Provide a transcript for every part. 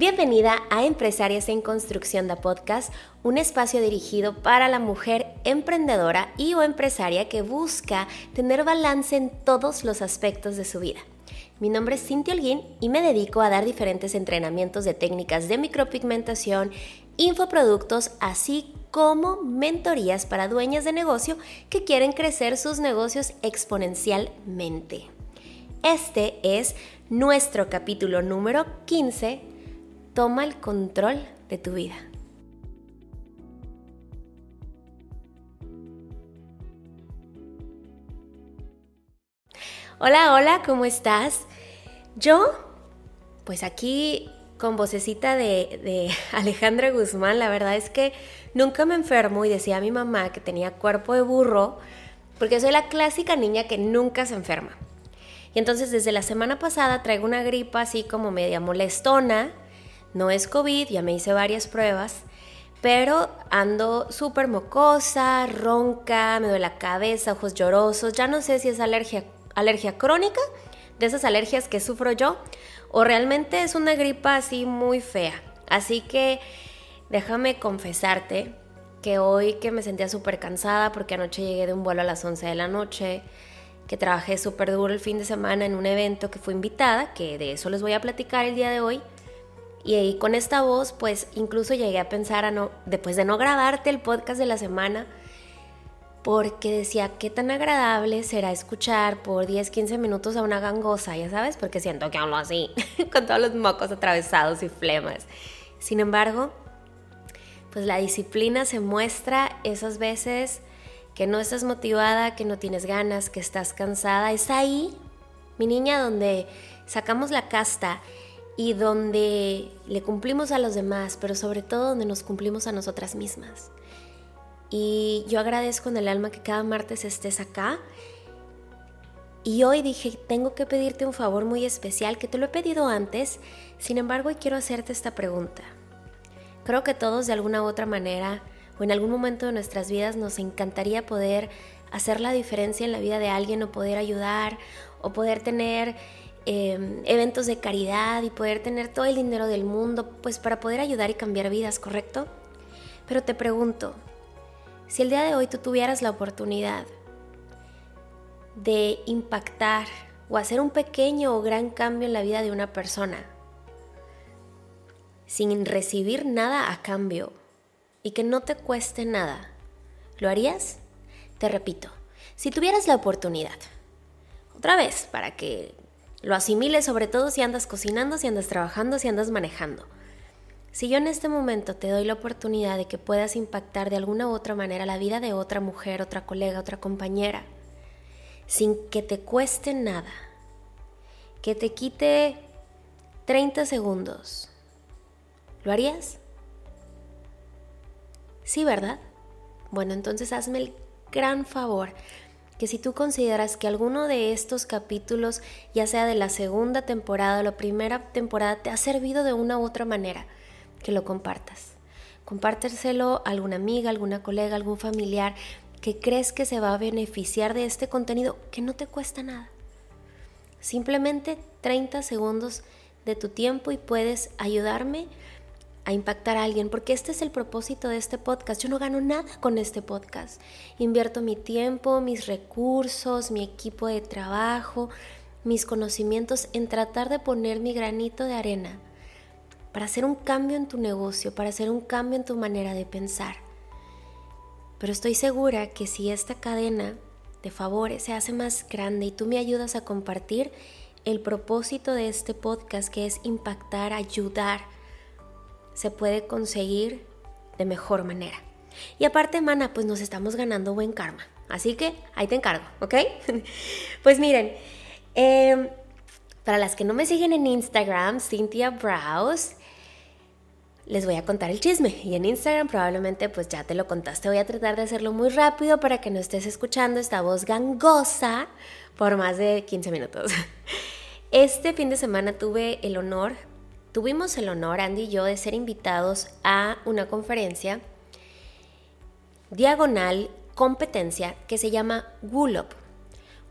Bienvenida a Empresarias en Construcción de Podcast, un espacio dirigido para la mujer emprendedora y o empresaria que busca tener balance en todos los aspectos de su vida. Mi nombre es Cintia Holguín y me dedico a dar diferentes entrenamientos de técnicas de micropigmentación, infoproductos, así como mentorías para dueñas de negocio que quieren crecer sus negocios exponencialmente. Este es nuestro capítulo número 15, Toma el control de tu vida. Hola, hola, ¿cómo estás? Yo, pues aquí con vocecita de, de, Alejandra Guzmán, la verdad es que nunca me enfermo y decía a mi mamá que tenía cuerpo de burro, porque soy la clásica niña que nunca se enferma. Y entonces desde la semana pasada traigo una gripa así como media molestona, no es COVID, ya me hice varias pruebas, pero ando súper mocosa, ronca, me duele la cabeza, ojos llorosos, ya no sé si es alergia, alergia crónica, de esas alergias que sufro yo, o realmente es una gripa así muy fea. Así que déjame confesarte que hoy que me sentía súper cansada porque anoche llegué de un vuelo a las 11 de la noche, que trabajé súper duro el fin de semana en un evento que fui invitada, que de eso les voy a platicar el día de hoy. Y ahí con esta voz, pues incluso llegué a pensar, no, después de no grabarte el podcast de la semana, porque decía, qué tan agradable será escuchar por 10, 15 minutos a una gangosa, ya sabes, porque siento que hablo así, con todos los mocos atravesados y flemas. Sin embargo, pues la disciplina se muestra esas veces que no estás motivada, que no tienes ganas, que estás cansada. Es ahí, mi niña, donde sacamos la casta y donde le cumplimos a los demás, pero sobre todo donde nos cumplimos a nosotras mismas. Y yo agradezco en el alma que cada martes estés acá. Y hoy dije, tengo que pedirte un favor muy especial, que te lo he pedido antes, sin embargo, hoy quiero hacerte esta pregunta. Creo que todos de alguna u otra manera o en algún momento de nuestras vidas nos encantaría poder hacer la diferencia en la vida de alguien o poder ayudar o poder tener em, eventos de caridad y poder tener todo el dinero del mundo, pues para poder ayudar y cambiar vidas, ¿correcto? Pero te pregunto, si el día de hoy tú tuvieras la oportunidad de impactar o hacer un pequeño o gran cambio en la vida de una persona, sin recibir nada a cambio y que no te cueste nada, ¿lo harías? Te repito, si tuvieras la oportunidad, otra vez, para que lo asimiles, sobre todo si andas cocinando, si andas trabajando, si andas manejando. Si yo en este momento te doy la oportunidad de que puedas impactar de alguna u otra manera la vida de otra mujer, otra colega, otra compañera, sin que te cueste nada, que te quite 30 segundos, ¿lo harías? Sí, ¿verdad? Bueno, entonces hazme el gran favor que si tú consideras que alguno de estos capítulos, ya sea de la segunda temporada o la primera temporada, te ha servido de una u otra manera, que lo compartas. Compárteselo a alguna amiga, alguna colega, algún familiar que crees que se va a beneficiar de este contenido que no te cuesta nada. Simplemente 30 segundos de tu tiempo y puedes ayudarme a impactar a alguien, porque este es el propósito de este podcast. Yo no gano nada con este podcast. Invierto mi tiempo, mis recursos, mi equipo de trabajo, mis conocimientos en tratar de poner mi granito de arena para hacer un cambio en tu negocio, para hacer un cambio en tu manera de pensar. Pero estoy segura que si esta cadena de favores se hace más grande y tú me ayudas a compartir el propósito de este podcast, que es impactar, ayudar, se puede conseguir de mejor manera. Y aparte, mana, pues nos estamos ganando buen karma. Así que ahí te encargo, ¿ok? pues miren, eh, para las que no me siguen en Instagram, Cynthia Browse, les voy a contar el chisme. Y en Instagram probablemente pues ya te lo contaste. Voy a tratar de hacerlo muy rápido para que no estés escuchando esta voz gangosa por más de 15 minutos. Este fin de semana tuve el honor, tuvimos el honor, Andy y yo, de ser invitados a una conferencia diagonal competencia que se llama WULOP.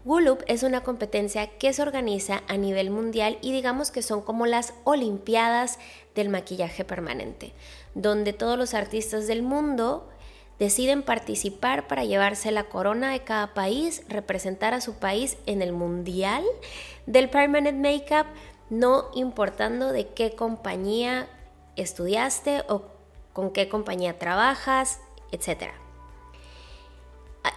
Gulup es una competencia que se organiza a nivel mundial y digamos que son como las Olimpiadas del maquillaje permanente, donde todos los artistas del mundo deciden participar para llevarse la corona de cada país, representar a su país en el mundial del permanent makeup, no importando de qué compañía estudiaste o con qué compañía trabajas, etc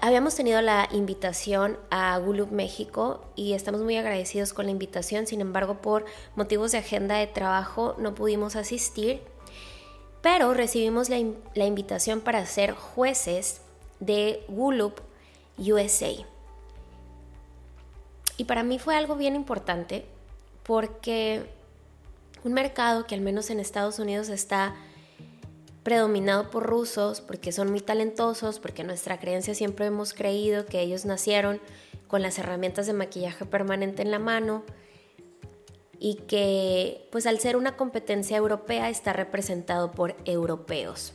habíamos tenido la invitación a Gulup México y estamos muy agradecidos con la invitación, sin embargo por motivos de agenda de trabajo no pudimos asistir, pero recibimos la, invitación para ser jueces de Gulup USA. Y para mí fue algo bien importante porque un mercado que al menos en Estados Unidos está predominado por rusos porque son muy talentosos, porque nuestra creencia siempre hemos creído que ellos nacieron con las herramientas de maquillaje permanente en la mano y que pues al ser una competencia europea está representado por europeos.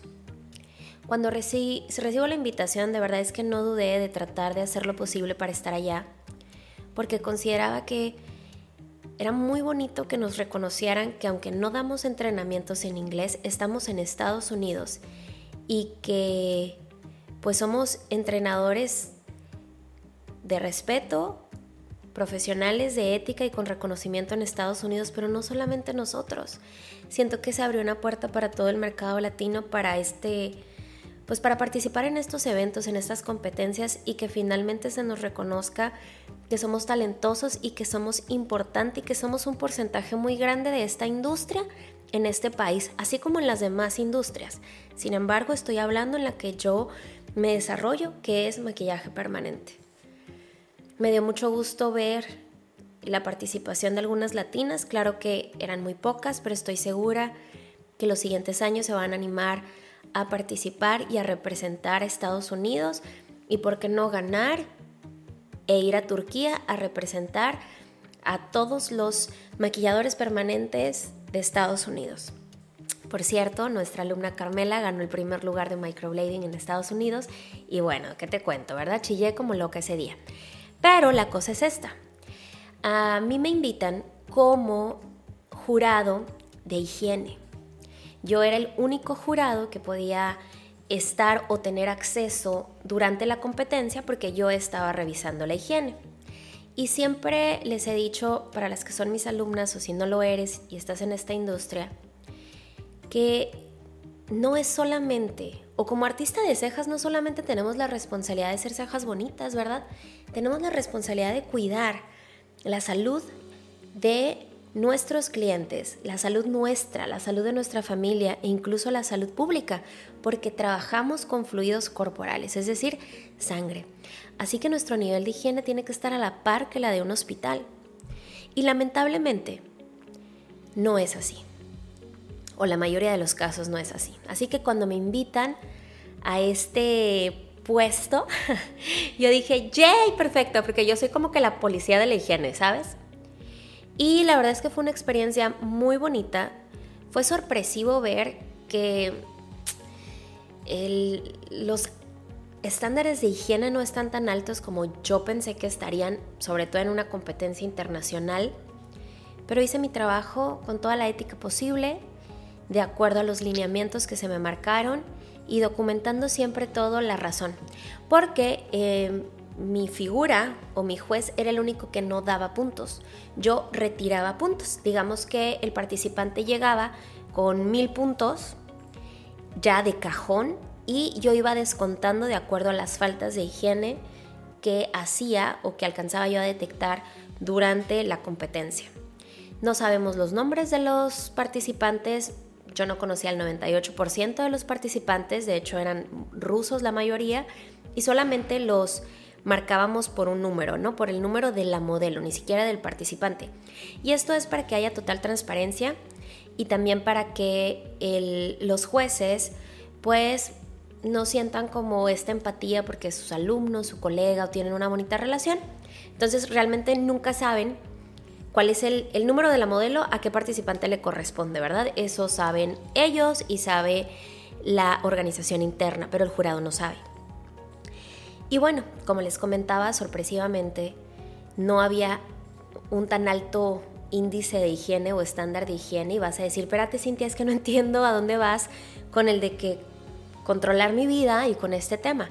Cuando recibo la invitación de verdad es que no dudé de tratar de hacer lo posible para estar allá, porque consideraba que era muy bonito que nos reconocieran que aunque no damos entrenamientos en inglés, estamos en Estados Unidos y que pues somos entrenadores de respeto, profesionales de ética y con reconocimiento en Estados Unidos, pero no solamente nosotros. Siento que se abrió una puerta para todo el mercado latino para este pues para participar en estos eventos, en estas competencias y que finalmente se nos reconozca que somos talentosos y que somos importantes y que somos un porcentaje muy grande de esta industria en este país, así como en las demás industrias. Sin embargo, estoy hablando en la que yo me desarrollo, que es maquillaje permanente. Me dio mucho gusto ver la participación de algunas latinas, claro que eran muy pocas, pero estoy segura que los siguientes años se van a animar a participar y a representar a Estados Unidos y por qué no ganar e ir a Turquía a representar a todos los maquilladores permanentes de Estados Unidos. Por cierto, nuestra alumna Carmela ganó el primer lugar de microblading en Estados Unidos y bueno, ¿qué te cuento, verdad? Chillé como loca ese día. Pero la cosa es esta. A mí me invitan como jurado de higiene. Yo era el único jurado que podía estar o tener acceso durante la competencia porque yo estaba revisando la higiene. Y siempre les he dicho, para las que son mis alumnas o si no lo eres y estás en esta industria, que no es solamente, o como artista de cejas, no solamente tenemos la responsabilidad de ser cejas bonitas, ¿verdad? Tenemos la responsabilidad de cuidar la salud de nuestros clientes, la salud nuestra, la salud de nuestra familia e incluso la salud pública, porque trabajamos con fluidos corporales, es decir, sangre. Así que nuestro nivel de higiene tiene que estar a la par que la de un hospital. Y lamentablemente, no es así. O la mayoría de los casos no es así. Así que cuando me invitan a este puesto, yo dije, ¡yay! Perfecto, porque yo soy como que la policía de la higiene, ¿sabes? Y la verdad es que fue una experiencia muy bonita. Fue sorpresivo ver que los estándares de higiene no están tan altos como yo pensé que estarían, sobre todo en una competencia internacional. Pero hice mi trabajo con toda la ética posible, de acuerdo a los lineamientos que se me marcaron y documentando siempre todo la razón. Porque eh, mi figura o mi juez era el único que no daba puntos. Yo retiraba puntos. Digamos que el participante llegaba con mil puntos ya de cajón y yo iba descontando de acuerdo a las faltas de higiene que hacía o que alcanzaba yo a detectar durante la competencia. No sabemos los nombres de los participantes, yo no conocía el 98% de los participantes, de hecho eran rusos la mayoría, y solamente los marcábamos por un número, ¿no? Por el número de la modelo, ni siquiera del participante. Y esto es para que haya total transparencia y también para que los jueces pues no sientan como esta empatía porque sus alumnos, su colega o tienen una bonita relación. Entonces realmente nunca saben cuál es el, el, número de la modelo, a qué participante le corresponde, ¿verdad? Eso saben ellos y sabe la organización interna, pero el jurado no sabe. Y bueno, como les comentaba, sorpresivamente no había un tan alto índice de higiene o estándar de higiene y vas a decir, espérate Cintia, es que no entiendo a dónde vas con el de que controlar mi vida y con este tema,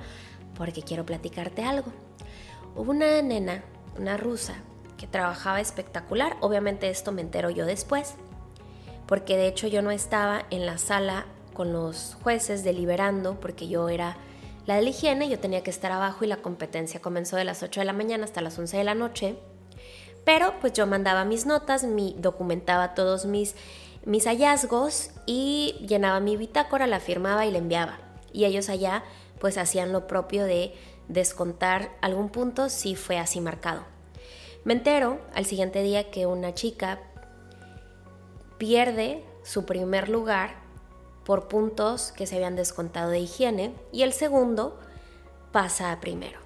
porque quiero platicarte algo. Hubo una nena, una rusa, que trabajaba espectacular, obviamente esto me entero yo después, porque de hecho yo no estaba en la sala con los jueces deliberando, porque yo era la de la higiene, yo tenía que estar abajo y la competencia comenzó de las 8 de la mañana hasta las 11 de la noche pero pues yo mandaba mis notas, mi, documentaba todos mis, mis hallazgos y llenaba mi bitácora, la firmaba y la enviaba. Y ellos allá pues hacían lo propio de descontar algún punto si fue así marcado. Me entero al siguiente día que una chica pierde su primer lugar por puntos que se habían descontado de higiene y el segundo pasa a primero.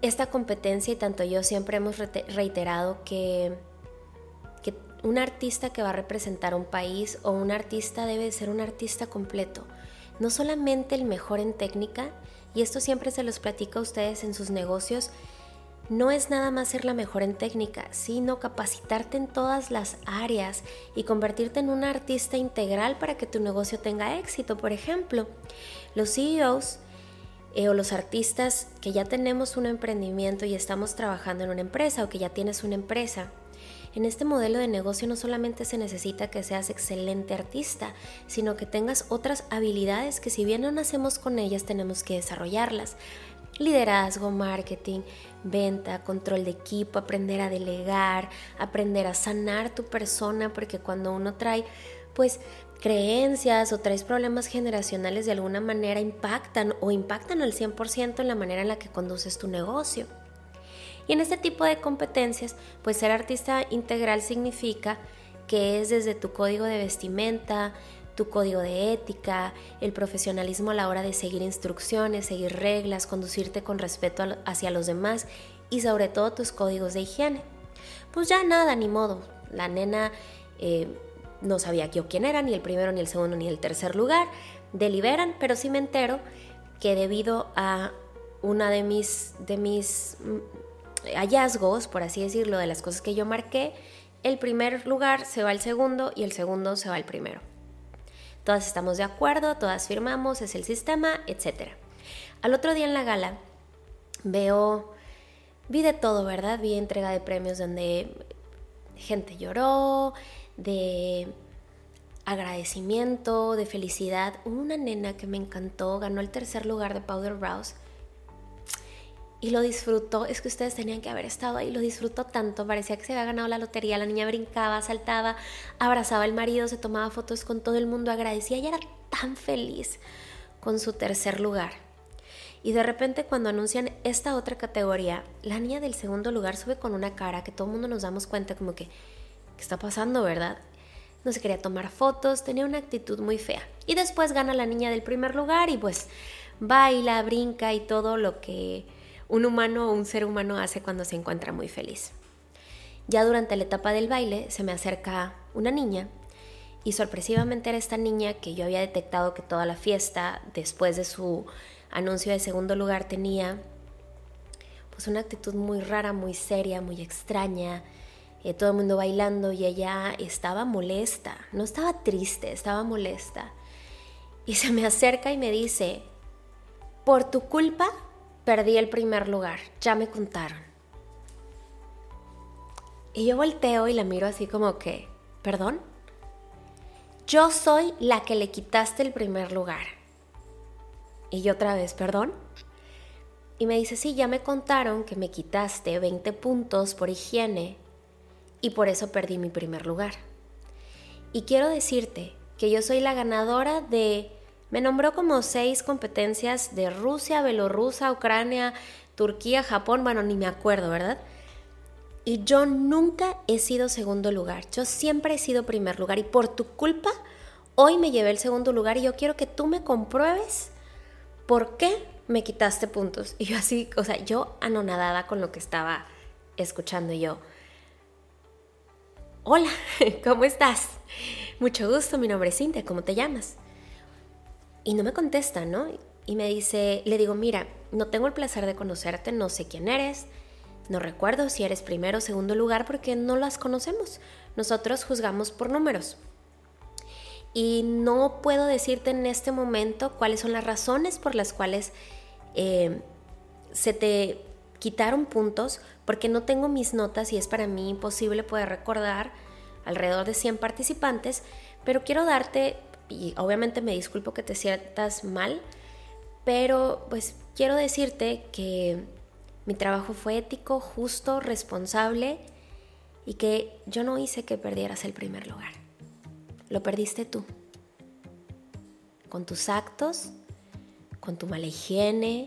Esta competencia y tanto yo siempre hemos reiterado que, que un artista que va a representar un país o un artista debe ser un artista completo, no solamente el mejor en técnica, y esto siempre se los platico a ustedes en sus negocios, no es nada más ser la mejor en técnica, sino capacitarte en todas las áreas y convertirte en un artista integral para que tu negocio tenga éxito. Por ejemplo, los CEOs eh, o los artistas que ya tenemos un emprendimiento y estamos trabajando en una empresa o que ya tienes una empresa, en este modelo de negocio no solamente se necesita que seas excelente artista, sino que tengas otras habilidades que si bien no nacemos con ellas tenemos que desarrollarlas. Liderazgo, marketing, venta, control de equipo, aprender a delegar, aprender a sanar tu persona, porque cuando uno trae pues creencias o traes problemas generacionales de alguna manera impactan o impactan al 100% en la manera en la que conduces tu negocio. Y en este tipo de competencias, pues ser artista integral significa que es desde tu código de vestimenta, tu código de ética, el profesionalismo a la hora de seguir instrucciones, seguir reglas, conducirte con respeto hacia los demás y sobre todo tus códigos de higiene. Pues ya nada, ni modo. La nena eh, no sabía yo quién era, ni el primero, ni el segundo, ni el tercer lugar. Deliberan, pero sí me entero que debido a una de mis, de mis mm, hallazgos, por así decirlo, de las cosas que yo marqué, el primer lugar se va al segundo y el segundo se va al primero. Todas estamos de acuerdo, todas firmamos, es el sistema, etc. Al otro día en la gala veo, vi de todo, ¿verdad? Vi entrega de premios donde gente lloró, de agradecimiento, de felicidad. Una nena que me encantó, ganó el tercer lugar de Powder Brows y lo disfrutó. Es que ustedes tenían que haber estado ahí, lo disfrutó tanto. Parecía que se había ganado la lotería. La niña brincaba, saltaba, abrazaba al marido, se tomaba fotos con todo el mundo, agradecía y era tan feliz con su tercer lugar. Y de repente cuando anuncian esta otra categoría, la niña del segundo lugar sube con una cara que todo el mundo nos damos cuenta como que ¿qué está pasando, verdad? No se quería tomar fotos, tenía una actitud muy fea. Y después gana la niña del primer lugar y pues baila, brinca y todo lo que un humano o un ser humano hace cuando se encuentra muy feliz. Ya durante la etapa del baile se me acerca una niña y sorpresivamente era esta niña que yo había detectado que toda la fiesta después de su anuncio de segundo lugar tenía pues una actitud muy rara, muy seria, muy extraña, eh, todo el mundo bailando y ella estaba molesta, no estaba triste, estaba molesta. Y se me acerca y me dice, por tu culpa perdí el primer lugar, ya me contaron. Y yo volteo y la miro así como que, ¿perdón? Yo soy la que le quitaste el primer lugar. Y yo otra vez, ¿perdón? Y me dice, sí, ya me contaron que me quitaste 20 puntos por higiene y por eso perdí mi primer lugar. Y quiero decirte que yo soy la ganadora de... Me nombró como seis competencias de Rusia, Bielorrusia, Ucrania, Turquía, Japón, bueno, ni me acuerdo, ¿verdad? Y yo nunca he sido segundo lugar, yo siempre he sido primer lugar y por tu culpa hoy me llevé el segundo lugar y yo quiero que tú me compruebes por qué me quitaste puntos. Y yo así, o sea, yo anonadada con lo que estaba escuchando yo hola, ¿cómo estás? Mucho gusto, mi nombre es Cintia, ¿cómo te llamas? Y no me contesta, ¿no? Y me dice, le digo, mira, no tengo el placer de conocerte, no sé quién eres, no recuerdo si eres primero o segundo lugar porque no las conocemos. Nosotros juzgamos por números. Y no puedo decirte en este momento cuáles son las razones por las cuales eh, se te quitaron puntos, porque no tengo mis notas y es para mí imposible poder recordar alrededor de 100 participantes, pero quiero darte, y obviamente me disculpo que te sientas mal, pero pues quiero decirte que mi trabajo fue ético, justo, responsable y que yo no hice que perdieras el primer lugar. Lo perdiste tú. Con tus actos, con tu mala higiene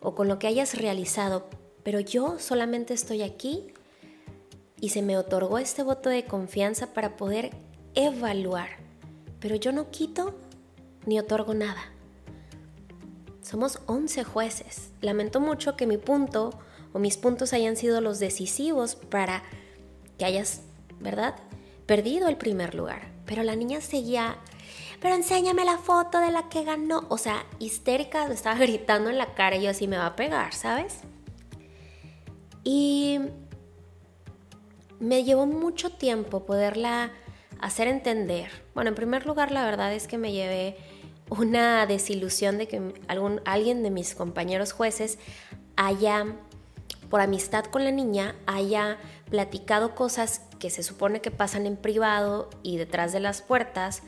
o con lo que hayas realizado. Pero yo solamente estoy aquí y se me otorgó este voto de confianza para poder evaluar. Pero yo no quito ni otorgo nada. Somos 11 jueces. Lamento mucho que mi punto o mis puntos hayan sido los decisivos para que hayas, ¿verdad? Perdido el primer lugar. Pero la niña seguía, pero enséñame la foto de la que ganó. O sea, histérica, estaba gritando en la cara y yo así me va a pegar, ¿sabes? Y me llevó mucho tiempo poderla hacer entender. Bueno, en primer lugar, la verdad es que me llevé una desilusión de que algún, alguien de mis compañeros jueces haya, por amistad con la niña, haya platicado cosas que se supone que pasan en privado y detrás de las puertas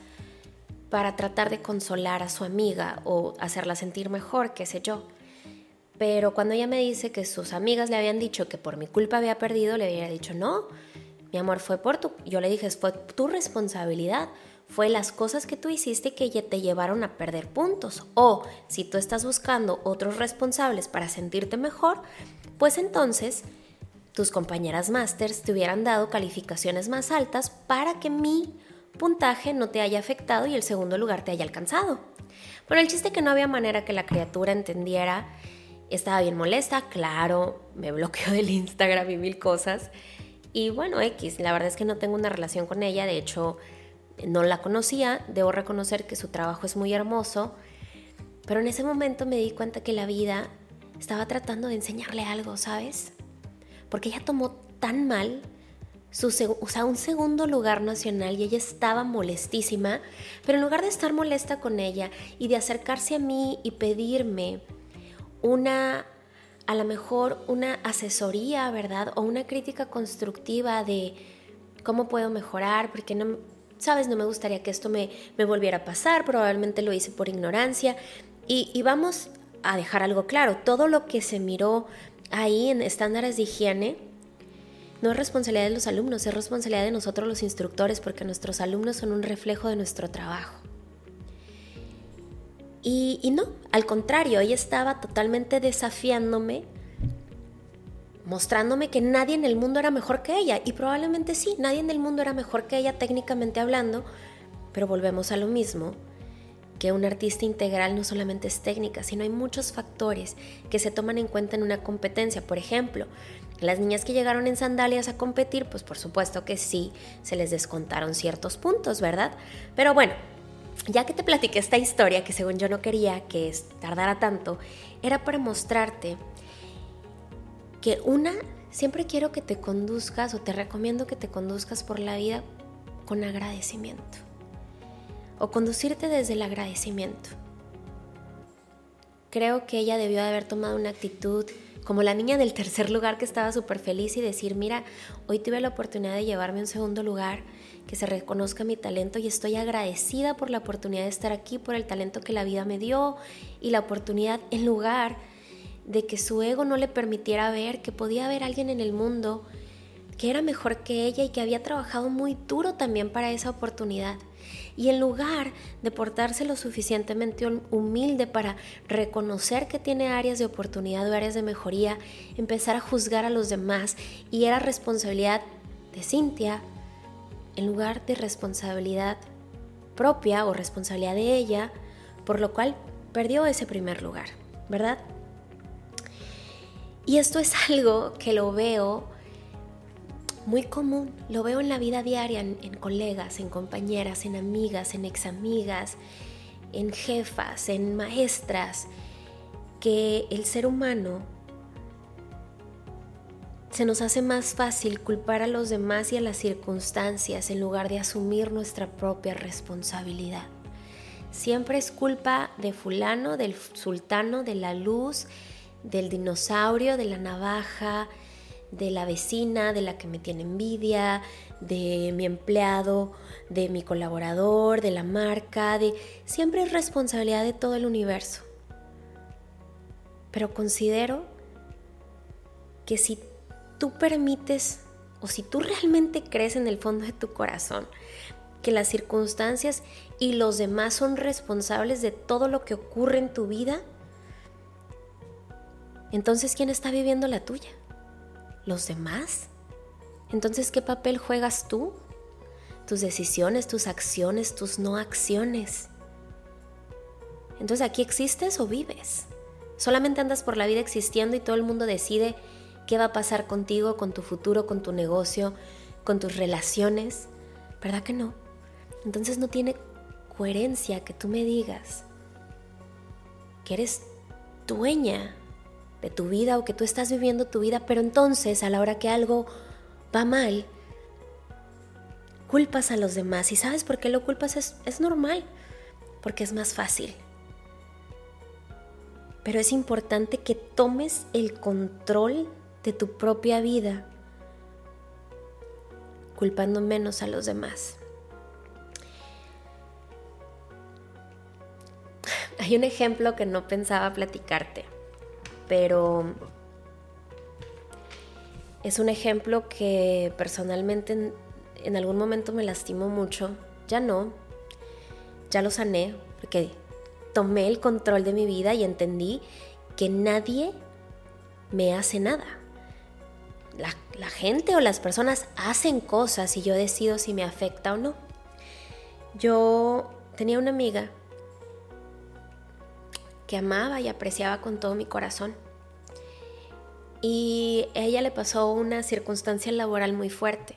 para tratar de consolar a su amiga o hacerla sentir mejor, qué sé yo. Pero cuando ella me dice que sus amigas le habían dicho que por mi culpa había perdido, le había dicho, no, mi amor, fue por tu... Yo le dije, fue tu responsabilidad fue las cosas que tú hiciste que te llevaron a perder puntos. O si tú estás buscando otros responsables para sentirte mejor, pues entonces tus compañeras másters te hubieran dado calificaciones más altas para que mi puntaje no te haya afectado y el segundo lugar te haya alcanzado. Pero el chiste que no había manera que la criatura entendiera, estaba bien molesta, claro, me bloqueó del Instagram y mil cosas. Y bueno, X, la verdad es que no tengo una relación con ella, de hecho no la conocía, debo reconocer que su trabajo es muy hermoso, pero en ese momento me di cuenta que la vida estaba tratando de enseñarle algo, ¿sabes? Porque ella tomó tan mal su o sea, un segundo lugar nacional y ella estaba molestísima, pero en lugar de estar molesta con ella y de acercarse a mí y pedirme una, a lo mejor una asesoría, ¿verdad? O una crítica constructiva de cómo puedo mejorar, porque no, sabes, no me gustaría que esto me, me volviera a pasar, probablemente lo hice por ignorancia. Y, y vamos a dejar algo claro, todo lo que se miró ahí en estándares de higiene no es responsabilidad de los alumnos, es responsabilidad de nosotros los instructores porque nuestros alumnos son un reflejo de nuestro trabajo. Y, no, al contrario, ella estaba totalmente desafiándome mostrándome que nadie en el mundo era mejor que ella. Y probablemente sí, nadie en el mundo era mejor que ella técnicamente hablando, pero volvemos a lo mismo, que un artista integral no solamente es técnica, sino hay muchos factores que se toman en cuenta en una competencia. Por ejemplo, las niñas que llegaron en sandalias a competir, pues por supuesto que sí, se les descontaron ciertos puntos, ¿verdad? Pero bueno, ya que te platiqué esta historia, que según yo no quería que tardara tanto, era para mostrarte que una, siempre quiero que te conduzcas o te recomiendo que te conduzcas por la vida con agradecimiento o conducirte desde el agradecimiento. Creo que ella debió de haber tomado una actitud como la niña del tercer lugar que estaba súper feliz y decir, mira, hoy tuve la oportunidad de llevarme a un segundo lugar, que se reconozca mi talento y estoy agradecida por la oportunidad de estar aquí, por el talento que la vida me dio y la oportunidad en lugar de que su ego no le permitiera ver que podía haber alguien en el mundo que era mejor que ella y que había trabajado muy duro también para esa oportunidad. Y en lugar de portarse lo suficientemente humilde para reconocer que tiene áreas de oportunidad o áreas de mejoría, empezar a juzgar a los demás y era responsabilidad de Cintia en lugar de responsabilidad propia o responsabilidad de ella, por lo cual perdió ese primer lugar, ¿verdad? Y esto es algo que lo veo muy común, lo veo en la vida diaria, en, colegas, en compañeras, en amigas, en examigas, en jefas, en maestras, que el ser humano se nos hace más fácil culpar a los demás y a las circunstancias en lugar de asumir nuestra propia responsabilidad. Siempre es culpa de fulano, del sultano, de la luz, del dinosaurio, de la navaja, de la vecina, de la que me tiene envidia, de mi empleado, de mi colaborador, de la marca, de siempre es responsabilidad de todo el universo. Pero considero que si tú permites o si tú realmente crees en el fondo de tu corazón que las circunstancias y los demás son responsables de todo lo que ocurre en tu vida, entonces ¿quién está viviendo la tuya? ¿Los demás? Entonces ¿qué papel juegas tú? Tus decisiones, tus acciones, tus no acciones. Entonces aquí existes o vives. Solamente andas por la vida existiendo y todo el mundo decide qué va a pasar contigo, con tu futuro, con tu negocio, con tus relaciones. ¿Verdad que no? Entonces no tiene coherencia que tú me digas que eres dueña de tu vida o que tú estás viviendo tu vida, pero entonces a la hora que algo va mal, culpas a los demás. ¿Y sabes por qué lo culpas? Es, es normal, porque es más fácil. Pero es importante que tomes el control de tu propia vida, culpando menos a los demás. Hay un ejemplo que no pensaba platicarte, pero es un ejemplo que personalmente en, algún momento me lastimó mucho. Ya no, ya lo sané, porque tomé el control de mi vida y entendí que nadie me hace nada la, gente o las personas hacen cosas y yo decido si me afecta o no. Yo tenía una amiga amaba y apreciaba con todo mi corazón. Y a ella le pasó una circunstancia laboral muy fuerte.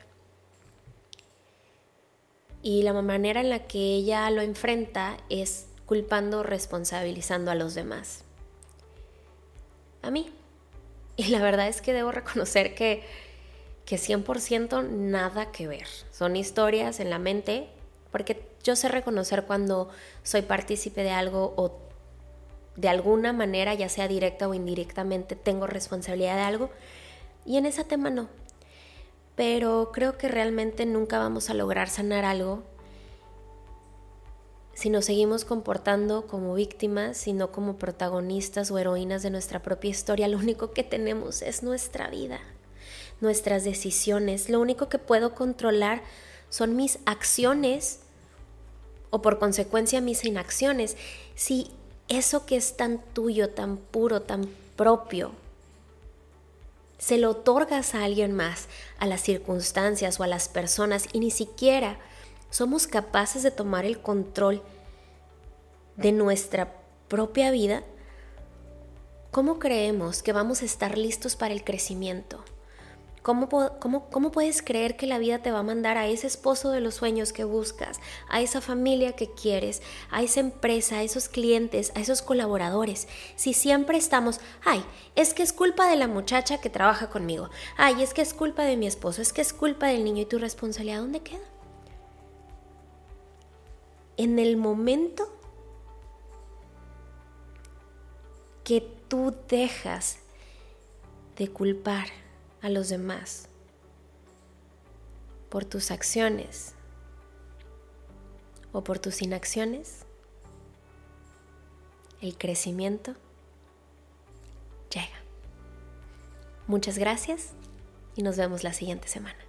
Y la manera en la que ella lo enfrenta es culpando, responsabilizando a los demás. A mí. Y la verdad es que debo reconocer que, que 100% nada que ver. Son historias en la mente, porque yo sé reconocer cuando soy partícipe de algo o de alguna manera, ya sea directa o indirectamente, tengo responsabilidad de algo. Y en ese tema no. Pero creo que realmente nunca vamos a lograr sanar algo si nos seguimos comportando como víctimas, sino como protagonistas o heroínas de nuestra propia historia, lo único que tenemos es nuestra vida, nuestras decisiones. Lo único que puedo controlar son mis acciones o por consecuencia mis inacciones. Si eso que es tan tuyo, tan puro, tan propio, se lo otorgas a alguien más, a las circunstancias o a las personas y ni siquiera somos capaces de tomar el control de nuestra propia vida, ¿cómo creemos que vamos a estar listos para el crecimiento? ¿Cómo, puedes creer que la vida te va a mandar a ese esposo de los sueños que buscas, a esa familia que quieres, a esa empresa, a esos clientes, a esos colaboradores? Si siempre estamos, ay, es que es culpa de la muchacha que trabaja conmigo, ay, es que es culpa de mi esposo, es que es culpa del niño y tu responsabilidad, ¿dónde queda? en el momento que tú dejas de culpar a los demás por tus acciones o por tus inacciones, el crecimiento llega. Muchas gracias y nos vemos la siguiente semana.